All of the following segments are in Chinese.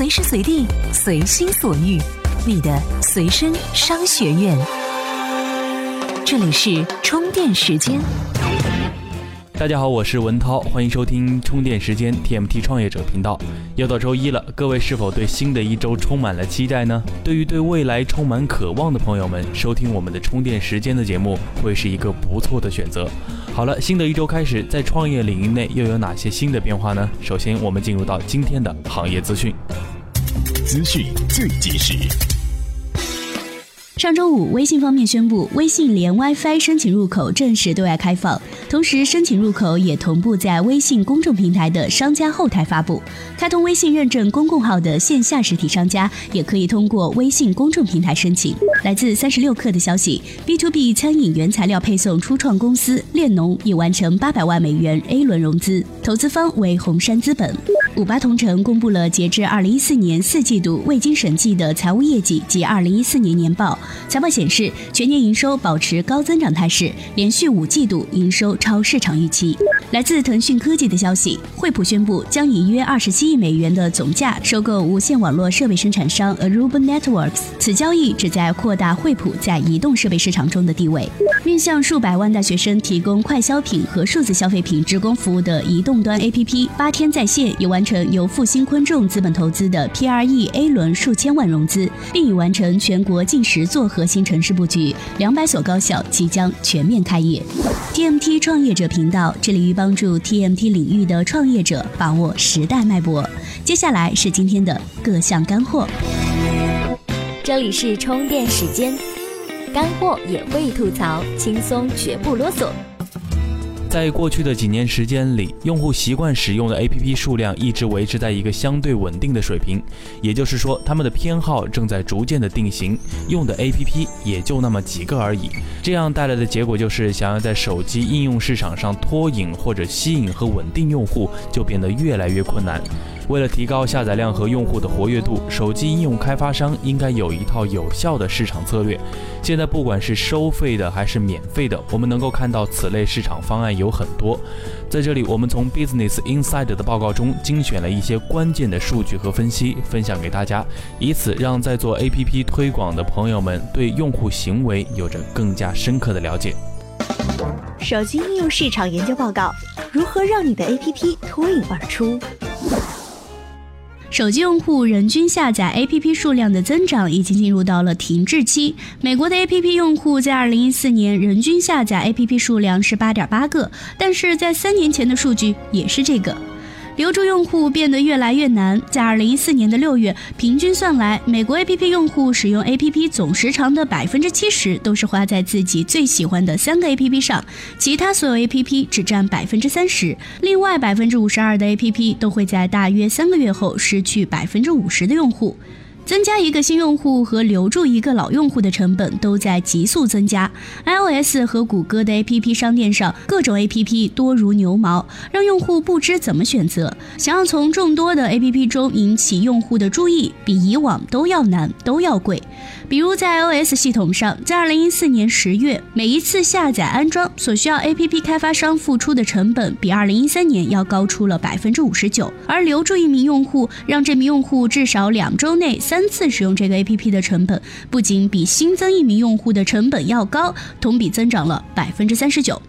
随时随地，随心所欲，你的随身商学院。这里是充电时间。大家好，我是文涛，欢迎收听充电时间 TMT 创业者频道。又到周一了，各位是否对新的一周充满了期待呢？对于对未来充满渴望的朋友们，收听我们的充电时间的节目会是一个不错的选择。好了，新的一周开始，在创业领域内又有哪些新的变化呢？首先，我们进入到今天的行业资讯。资讯最及时。上周五，微信方面宣布，微信连 WiFi 申请入口正式对外开放，同时申请入口也同步在微信公众平台的商家后台发布。开通微信认证公共号的线下实体商家也可以通过微信公众平台申请。来自三十六氪的消息，B to B 餐饮原材料配送初创公司链农已完成八百万美元 A 轮融资，投资方为红杉资本。五八同城公布了截至二零一四年四季度未经审计的财务业绩及二零一四年年报。财报显示，全年营收保持高增长态势，连续五季度营收超市场预期。来自腾讯科技的消息，惠普宣布将以约二十七亿美元的总价收购无线网络设备生产商 Aruba Networks。此交易旨在扩大惠普在移动设备市场中的地位。面向数百万大学生提供快消品和数字消费品直供服务的移动端 APP 八天在线，已完成由复兴昆众资本投资的 PRE A 轮数千万融资，并已完成全国近十座核心城市布局，两百所高校即将全面开业。TMT 创业者频道致力于帮助 TMT 领域的创业者把握时代脉搏。接下来是今天的各项干货。这里是充电时间。干货也会吐槽，轻松绝不啰嗦。在过去的几年时间里，用户习惯使用的 APP 数量一直维持在一个相对稳定的水平，也就是说，他们的偏好正在逐渐的定型，用的 APP 也就那么几个而已。这样带来的结果就是，想要在手机应用市场上脱颖或者吸引和稳定用户，就变得越来越困难。为了提高下载量和用户的活跃度，手机应用开发商应该有一套有效的市场策略。现在不管是收费的还是免费的，我们能够看到此类市场方案有很多。在这里，我们从 Business Insider 的报告中精选了一些关键的数据和分析，分享给大家，以此让在做 APP 推广的朋友们对用户行为有着更加深刻的了解。手机应用市场研究报告：如何让你的 APP 脱颖而出？手机用户人均下载 APP 数量的增长已经进入到了停滞期。美国的 APP 用户在2014年人均下载 APP 数量是8.8个，但是在三年前的数据也是这个。留住用户变得越来越难。在二零一四年的六月，平均算来，美国 APP 用户使用 APP 总时长的百分之七十都是花在自己最喜欢的三个 APP 上，其他所有 APP 只占百分之三十。另外百分之五十二的 APP 都会在大约三个月后失去百分之五十的用户。增加一个新用户和留住一个老用户的成本都在急速增加。iOS 和谷歌的 APP 商店上各种 APP 多如牛毛，让用户不知怎么选择。想要从众多的 APP 中引起用户的注意，比以往都要难，都要贵。比如在 iOS 系统上，在2014年10月，每一次下载安装所需要 APP 开发商付出的成本比2013年要高出了百分之五十九，而留住一名用户，让这名用户至少两周内三。三次使用这个 APP 的成本，不仅比新增一名用户的成本要高，同比增长了百分之三十九。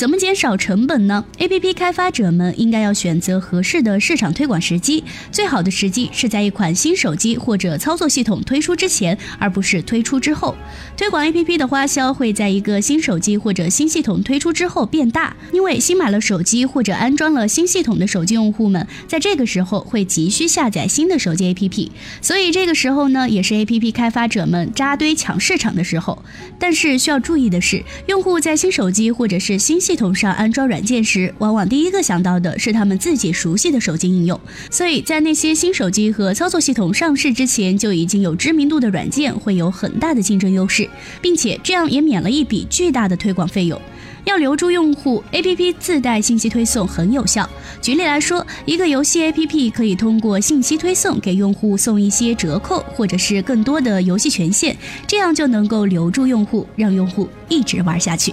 怎么减少成本呢？APP 开发者们应该要选择合适的市场推广时机，最好的时机是在一款新手机或者操作系统推出之前，而不是推出之后。推广 APP 的花销会在一个新手机或者新系统推出之后变大，因为新买了手机或者安装了新系统的手机用户们，在这个时候会急需下载新的手机 APP，所以这个时候呢，也是 APP 开发者们扎堆抢市场的时候。但是需要注意的是，用户在新手机或者是新系统上安装软件时，往往第一个想到的是他们自己熟悉的手机应用，所以在那些新手机和操作系统上市之前就已经有知名度的软件会有很大的竞争优势，并且这样也免了一笔巨大的推广费用。要留住用户，APP 自带信息推送很有效。举例来说，一个游戏 APP 可以通过信息推送给用户送一些折扣，或者是更多的游戏权限，这样就能够留住用户，让用户一直玩下去。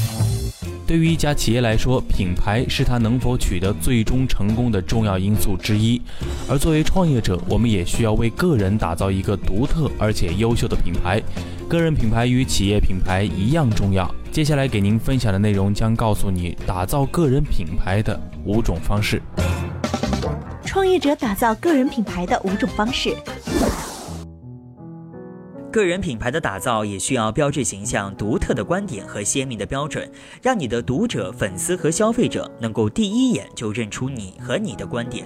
对于一家企业来说，品牌是它能否取得最终成功的重要因素之一。而作为创业者，我们也需要为个人打造一个独特而且优秀的品牌。个人品牌与企业品牌一样重要。接下来给您分享的内容将告诉你打造个人品牌的五种方式。创业者打造个人品牌的五种方式。个人品牌的打造也需要标志形象、独特的观点和鲜明的标准，让你的读者、粉丝和消费者能够第一眼就认出你和你的观点。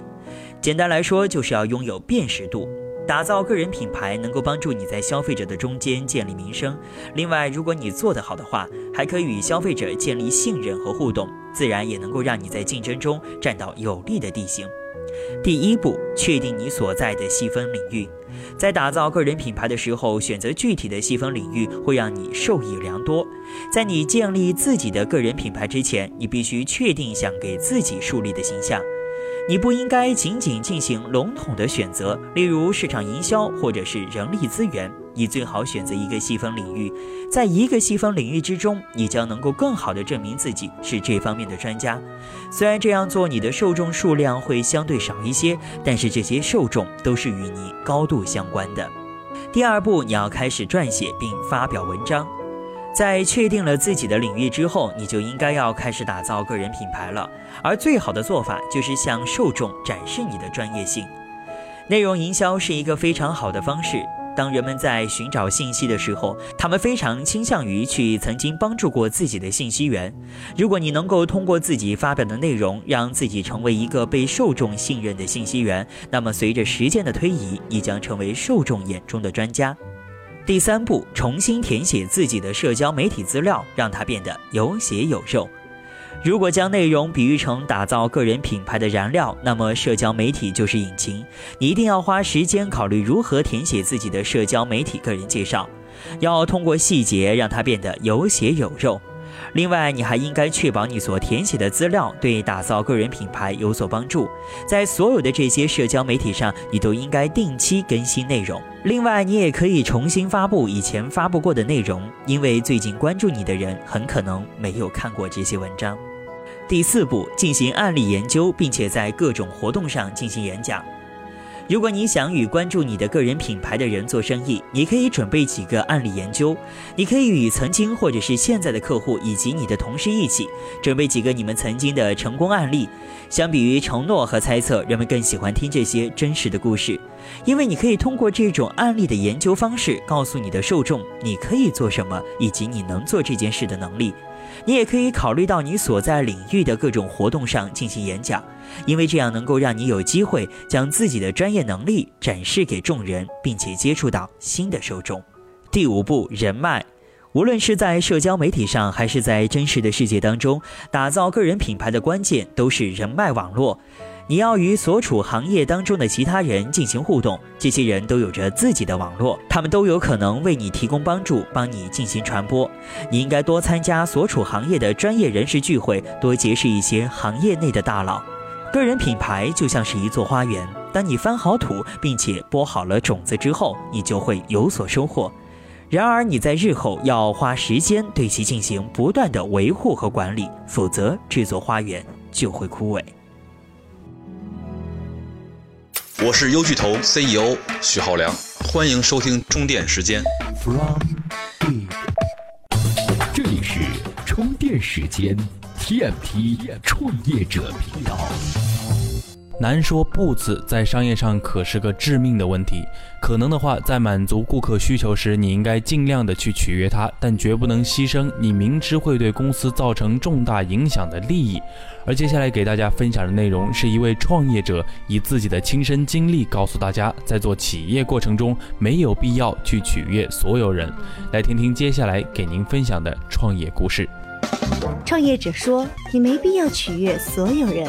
简单来说，就是要拥有辨识度。打造个人品牌能够帮助你在消费者的中间建立名声。另外，如果你做得好的话，还可以与消费者建立信任和互动，自然也能够让你在竞争中占到有利的地形。第一步，确定你所在的细分领域。在打造个人品牌的时候，选择具体的细分领域会让你受益良多。在你建立自己的个人品牌之前，你必须确定想给自己树立的形象。你不应该仅仅进行笼统的选择，例如市场营销或者是人力资源。你最好选择一个细分领域，在一个细分领域之中，你将能够更好的证明自己是这方面的专家。虽然这样做你的受众数量会相对少一些，但是这些受众都是与你高度相关的。第二步，你要开始撰写并发表文章。在确定了自己的领域之后，你就应该要开始打造个人品牌了。而最好的做法就是向受众展示你的专业性。内容营销是一个非常好的方式。当人们在寻找信息的时候，他们非常倾向于去曾经帮助过自己的信息源。如果你能够通过自己发表的内容，让自己成为一个被受众信任的信息源，那么随着时间的推移，你将成为受众眼中的专家。第三步，重新填写自己的社交媒体资料，让它变得有血有肉。如果将内容比喻成打造个人品牌的燃料，那么社交媒体就是引擎。你一定要花时间考虑如何填写自己的社交媒体个人介绍，要通过细节让它变得有血有肉。另外，你还应该确保你所填写的资料对打造个人品牌有所帮助。在所有的这些社交媒体上，你都应该定期更新内容。另外，你也可以重新发布以前发布过的内容，因为最近关注你的人很可能没有看过这些文章。第四步，进行案例研究，并且在各种活动上进行演讲。如果你想与关注你的个人品牌的人做生意，你可以准备几个案例研究。你可以与曾经或者是现在的客户以及你的同事一起准备几个你们曾经的成功案例。相比于承诺和猜测，人们更喜欢听这些真实的故事，因为你可以通过这种案例的研究方式，告诉你的受众你可以做什么，以及你能做这件事的能力。你也可以考虑到你所在领域的各种活动上进行演讲，因为这样能够让你有机会将自己的专业能力展示给众人，并且接触到新的受众。第五步，人脉。无论是在社交媒体上，还是在真实的世界当中，打造个人品牌的关键都是人脉网络。你要与所处行业当中的其他人进行互动，这些人都有着自己的网络，他们都有可能为你提供帮助，帮你进行传播。你应该多参加所处行业的专业人士聚会，多结识一些行业内的大佬。个人品牌就像是一座花园，当你翻好土，并且播好了种子之后，你就会有所收获。然而，你在日后要花时间对其进行不断的维护和管理，否则这座花园就会枯萎。我是优巨头 CEO 许浩良，欢迎收听充电时间。From Big，这里是充电时间 TMT 创业者频道。难说不字，在商业上可是个致命的问题。可能的话，在满足顾客需求时，你应该尽量的去取悦他，但绝不能牺牲你明知会对公司造成重大影响的利益。而接下来给大家分享的内容，是一位创业者以自己的亲身经历告诉大家，在做企业过程中没有必要去取悦所有人。来听听接下来给您分享的创业故事。创业者说：“你没必要取悦所有人。”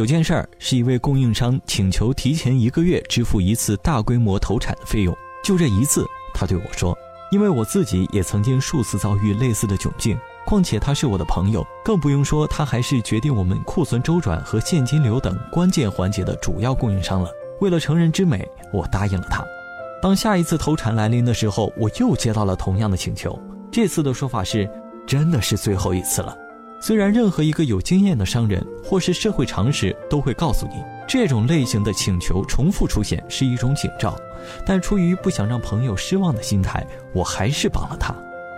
有件事儿是一位供应商请求提前一个月支付一次大规模投产的费用，就这一次，他对我说：“因为我自己也曾经数次遭遇类似的窘境，况且他是我的朋友，更不用说他还是决定我们库存周转和现金流等关键环节的主要供应商了。”为了成人之美，我答应了他。当下一次投产来临的时候，我又接到了同样的请求，这次的说法是：“真的是最后一次了。”虽然任何一个有经验的商人或是社会常识都会告诉你，这种类型的请求重复出现是一种警兆，但出于不想让朋友失望的心态，我还是帮了他。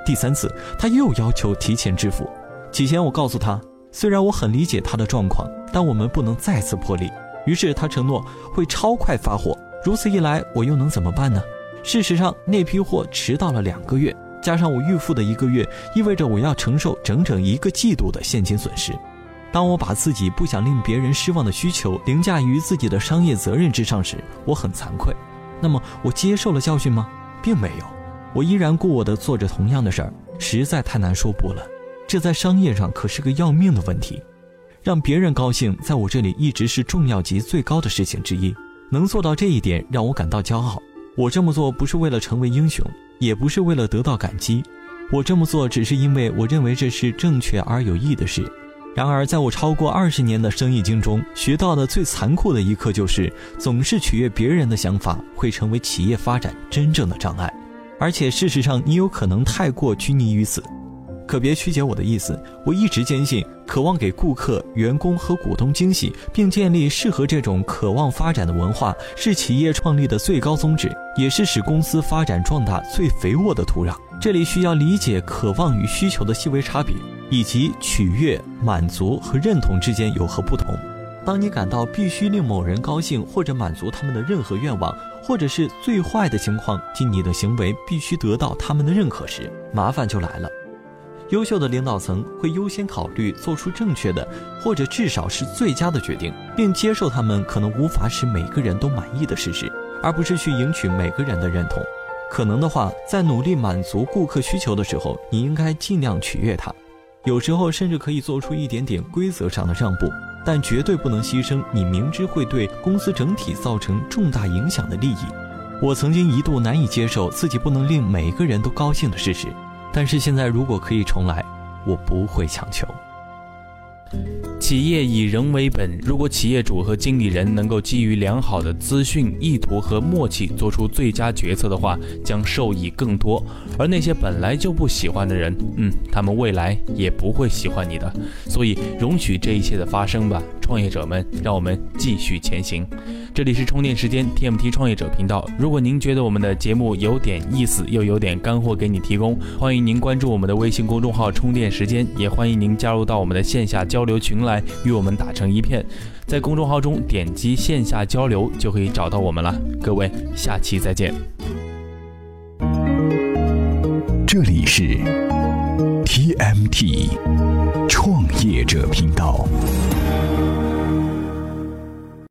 第三次，他又要求提前支付。起先我告诉他，虽然我很理解他的状况，但我们不能再次破例。于是他承诺会超快发货。如此一来，我又能怎么办呢？事实上，那批货迟到了两个月。加上我预付的一个月，意味着我要承受整整一个季度的现金损失。当我把自己不想令别人失望的需求凌驾于自己的商业责任之上时，我很惭愧。那么，我接受了教训吗？并没有，我依然故我的做着同样的事儿，实在太难说不了。这在商业上可是个要命的问题。让别人高兴，在我这里一直是重要级最高的事情之一。能做到这一点，让我感到骄傲。我这么做不是为了成为英雄。也不是为了得到感激，我这么做只是因为我认为这是正确而有益的事。然而，在我超过二十年的生意经中，学到的最残酷的一课就是，总是取悦别人的想法会成为企业发展真正的障碍。而且，事实上，你有可能太过拘泥于此。可别曲解我的意思，我一直坚信，渴望给顾客、员工和股东惊喜，并建立适合这种渴望发展的文化，是企业创立的最高宗旨，也是使公司发展壮大最肥沃的土壤。这里需要理解渴望与需求的细微差别，以及取悦、满足和认同之间有何不同。当你感到必须令某人高兴或者满足他们的任何愿望，或者是最坏的情况，即你的行为必须得到他们的认可时，麻烦就来了。优秀的领导层会优先考虑做出正确的，或者至少是最佳的决定，并接受他们可能无法使每个人都满意的事实，而不是去赢取每个人的认同。可能的话，在努力满足顾客需求的时候，你应该尽量取悦他。有时候甚至可以做出一点点规则上的让步，但绝对不能牺牲你明知会对公司整体造成重大影响的利益。我曾经一度难以接受自己不能令每个人都高兴的事实。但是现在，如果可以重来，我不会强求。企业以人为本，如果企业主和经理人能够基于良好的资讯、意图和默契做出最佳决策的话，将受益更多。而那些本来就不喜欢的人，嗯，他们未来也不会喜欢你的。所以，容许这一切的发生吧，创业者们，让我们继续前行。这里是充电时间 TMT 创业者频道。如果您觉得我们的节目有点意思，又有点干货给你提供，欢迎您关注我们的微信公众号“充电时间”，也欢迎您加入到我们的线下交流群来与我们打成一片。在公众号中点击线下交流就可以找到我们了。各位，下期再见。这里是 TMT 创业者频道。